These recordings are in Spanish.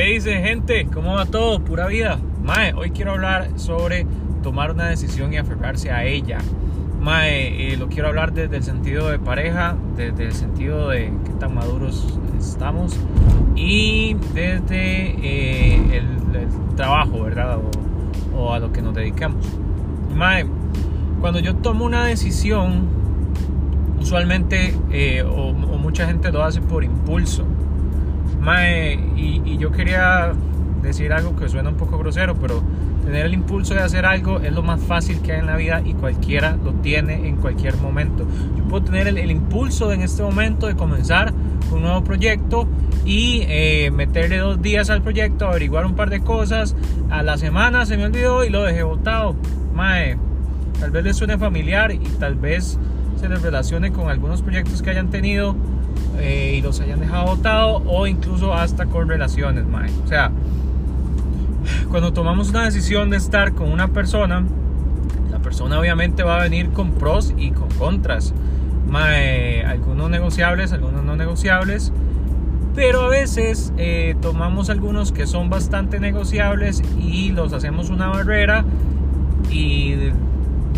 ¿Qué dice gente? ¿Cómo va todo? Pura vida. Mae, hoy quiero hablar sobre tomar una decisión y aferrarse a ella. Mae, eh, lo quiero hablar desde el sentido de pareja, desde el sentido de qué tan maduros estamos y desde eh, el, trabajo, ¿verdad? O, a lo que nos dedicamos. Mae, cuando yo tomo una decisión, usualmente eh, o mucha gente lo hace por impulso Mae, y, yo quería decir algo que suena un poco grosero, pero tener el impulso de hacer algo es lo más fácil que hay en la vida y cualquiera lo tiene en cualquier momento. Yo puedo tener el, impulso en este momento de comenzar un nuevo proyecto y eh, meterle dos días al proyecto, averiguar un par de cosas. A la semana se me olvidó y lo dejé botado. Mae, tal vez les suene familiar y tal vez se les relacione con algunos proyectos que hayan tenido eh, y los hayan dejado votado o incluso hasta con relaciones, mae. O sea, cuando tomamos una decisión de estar con una persona, la persona obviamente va a venir con pros y con contras. Mae, algunos negociables, algunos no negociables. Pero a veces eh, tomamos algunos que son bastante negociables y los hacemos una barrera y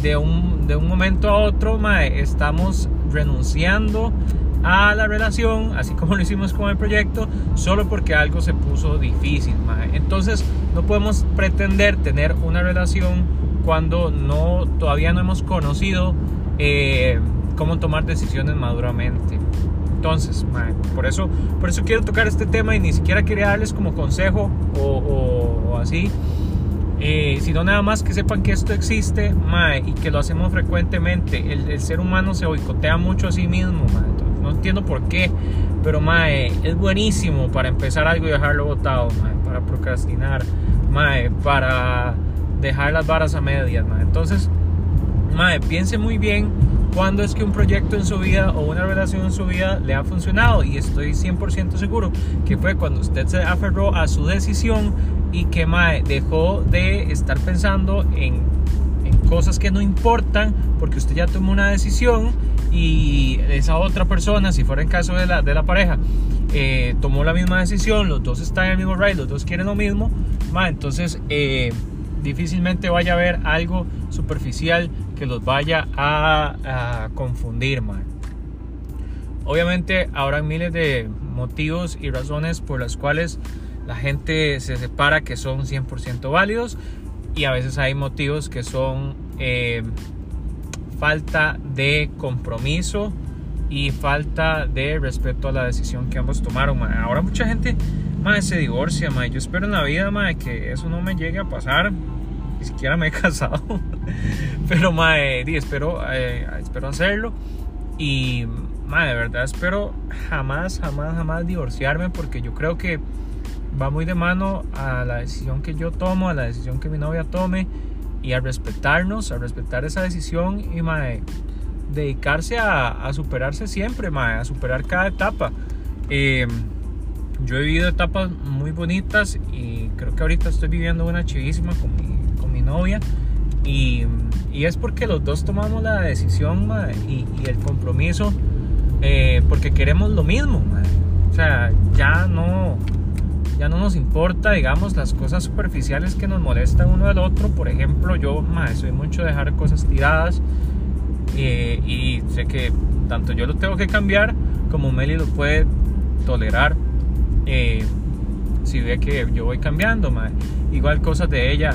de un, de un momento a otro mae, estamos renunciando a la relación, así como lo hicimos con el proyecto, solo porque algo se puso difícil. Entonces no podemos pretender tener una relación cuando no, todavía no hemos conocido eh, cómo tomar decisiones maduramente. Entonces, por, eso, por eso quiero tocar este tema y ni siquiera quería darles como consejo o, así. Eh, sino nada más que sepan que esto existe y que lo hacemos frecuentemente. El, ser humano se boicotea mucho a sí mismo. No entiendo por qué, pero mae, es buenísimo para empezar algo y dejarlo botado, mae, para procrastinar, mae, para dejar las varas a medias, mae. Entonces, mae, piense muy bien cuándo es que un proyecto en su vida o una relación en su vida le ha funcionado y estoy 100% seguro que fue cuando usted se aferró a su decisión y que mae, dejó de estar pensando en, cosas que no importan porque usted ya tomó una decisión y esa otra persona, si fuera en caso de la, de la pareja, eh, tomó la misma decisión, los dos están en el mismo ride, los dos quieren lo mismo, entonces eh, difícilmente vaya a haber algo superficial que los vaya a, confundir. Obviamente habrá miles de motivos y razones por las cuales la gente se separa que son 100% válidos y a veces hay motivos que son... Eh, falta de compromiso y falta de respeto a la decisión que ambos tomaron. Ahora mucha gente se divorcia. Yo espero en la vida que eso no me llegue a pasar. Ni siquiera me he casado. Pero espero, eh, espero hacerlo. Y de verdad espero jamás, jamás, jamás divorciarme porque yo creo que va muy de mano a la decisión que yo tomo, a la decisión que mi novia tome y a respetarnos, a respetar esa decisión y mae, dedicarse a, superarse siempre, a superar cada etapa. Em, yo he vivido etapas muy bonitas y creo que ahorita estoy viviendo una chivísima con mi, con mi novia y, y, es porque los dos tomamos la decisión y, el compromiso eh, porque queremos lo mismo. Mae. O sea, ya no ya no nos importa, digamos, las cosas superficiales que nos molestan uno del otro. Por ejemplo, yo soy mucho de dejar cosas tiradas eh, y sé que tanto yo lo tengo que cambiar como Meli lo puede tolerar. Eh, si ve que yo voy cambiando, igual cosas de ella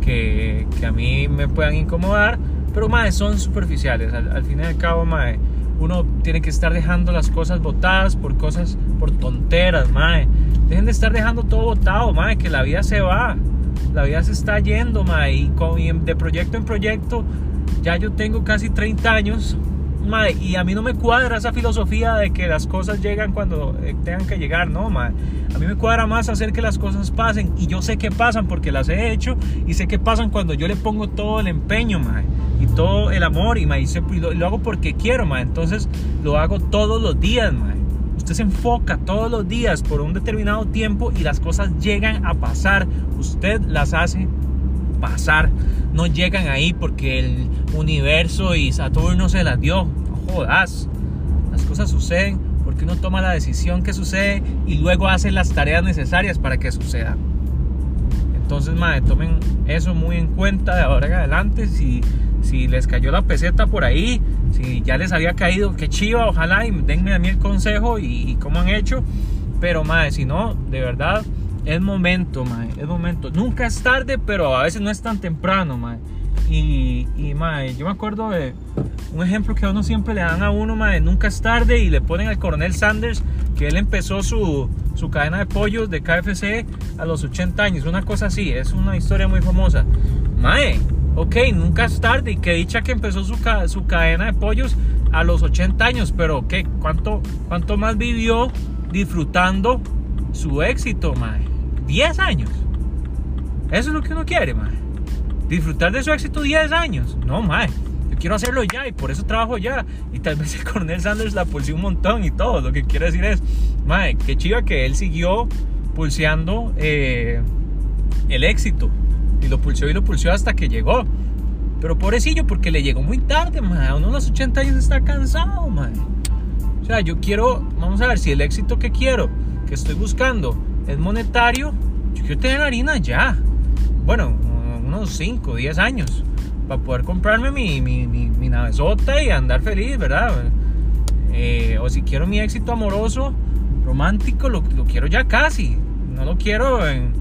que, que, a mí me puedan incomodar, pero más son superficiales. Al, fin y al cabo, uno tiene que estar dejando las cosas botadas por cosas, por tonteras, mae. Dejen de estar dejando todo botado, madre, que la vida se va. La vida se está yendo, madre. Y, de proyecto en proyecto, ya yo tengo casi 30 años, madre. Y a mí no me cuadra esa filosofía de que las cosas llegan cuando eh, tengan que llegar, no, madre. A mí me cuadra más hacer que las cosas pasen. Y yo sé que pasan porque las he hecho. Y sé que pasan cuando yo le pongo todo el empeño, madre. Y todo el amor. Y, madre, y lo, lo, hago porque quiero, madre. Entonces lo hago todos los días, madre. Usted se enfoca todos los días por un determinado tiempo y las cosas llegan a pasar. Usted las hace pasar. No llegan ahí porque el universo y Saturno se las dio. No jodas. Las cosas suceden porque uno toma la decisión que sucede y luego hace las tareas necesarias para que suceda. Entonces, mae, tomen eso muy en cuenta de ahora en adelante. Si, si les cayó la peseta por ahí, si ya les había caído, qué chiva, ojalá y denme a mí el consejo y, cómo han hecho. Pero, mae, si no, de verdad, es momento, mae, es momento. Nunca es tarde, pero a veces no es tan temprano, mae. Y, y mae, yo me acuerdo de un ejemplo que a uno siempre le dan a uno, mae, nunca es tarde y le ponen al coronel Sanders que él empezó su, su cadena de pollos de KFC a los 80 años, una cosa así, es una historia muy famosa. Mae, ok, nunca es tarde y que dicha que empezó su, su cadena de pollos a los 80 años, pero ¿qué? ¿Cuánto, cuánto más vivió disfrutando su éxito, mae? 10 años. Eso es lo que uno quiere, mae. Disfrutar de su éxito 10 años. No, mae quiero hacerlo ya y por eso trabajo ya. Y tal vez el coronel Sanders la pulsó un montón y todo. Lo que quiero decir es, madre, qué chiva que él siguió pulseando eh, el éxito. Y lo pulsó y lo pulsó hasta que llegó. Pero pobrecillo, porque le llegó muy tarde, madre. Uno a los 80 años está cansado, madre. O sea, yo quiero, vamos a ver, si el éxito que quiero, que estoy buscando, es monetario, yo quiero tener harina ya. Bueno, unos 5, 10 años para poder comprarme mi, mi, mi, navezota y andar feliz, ¿verdad? Eh, o si quiero mi éxito amoroso, romántico, lo, lo quiero ya casi. No lo quiero en,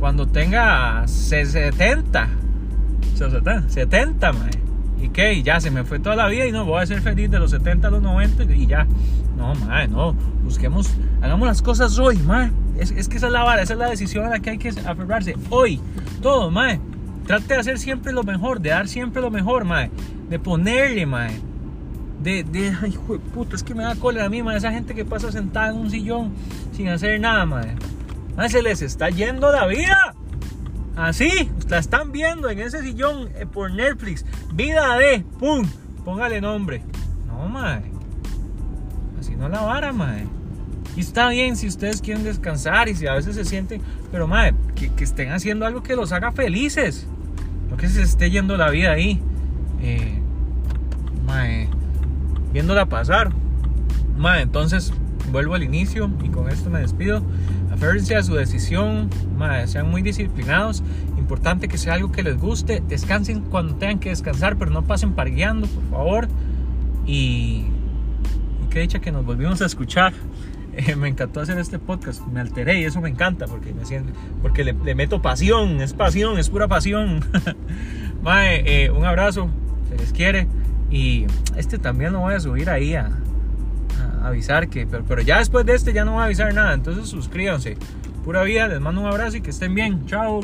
cuando tenga 70. 70, 70, mae. ¿Y qué? ya se me fue toda la vida y no voy a ser feliz de los 70 a los 90 y ya. No, mae, no. Busquemos, hagamos las cosas hoy, mae. Es, que esa es la vara, esa es la decisión a la que hay que aferrarse. Hoy, todo, mae. Trate de hacer siempre lo mejor, de dar siempre lo mejor, mae. De ponerle, mae. De, de, ay, puta, es que me da cólera a mí, mae. Esa gente que pasa sentada en un sillón sin hacer nada, mae. Mae, se les está yendo la vida. Así, la están viendo en ese sillón eh, por Netflix. Vida de, pum, póngale nombre. No, mae. Así no la vara, mae. Y está bien si ustedes quieren descansar y si a veces se sienten, pero madre, que, que estén haciendo algo que los haga felices. No que se esté yendo la vida ahí. Eh, madre, viéndola pasar. Madre, entonces vuelvo al inicio y con esto me despido. Aférrense a su decisión, madre, sean muy disciplinados. Importante que sea algo que les guste. Descansen cuando tengan que descansar, pero no pasen pargueando, por favor. Y, y qué dicha que nos volvimos a escuchar. Eh, me encantó hacer este podcast, me alteré y eso me encanta porque me siento, porque le, meto pasión, es pasión, es pura pasión. Eh, un abrazo, se les quiere y este también lo voy a subir ahí a, avisar que, pero, pero, ya después de este ya no voy a avisar nada, entonces suscríbanse. Pura vida, les mando un abrazo y que estén bien, chao.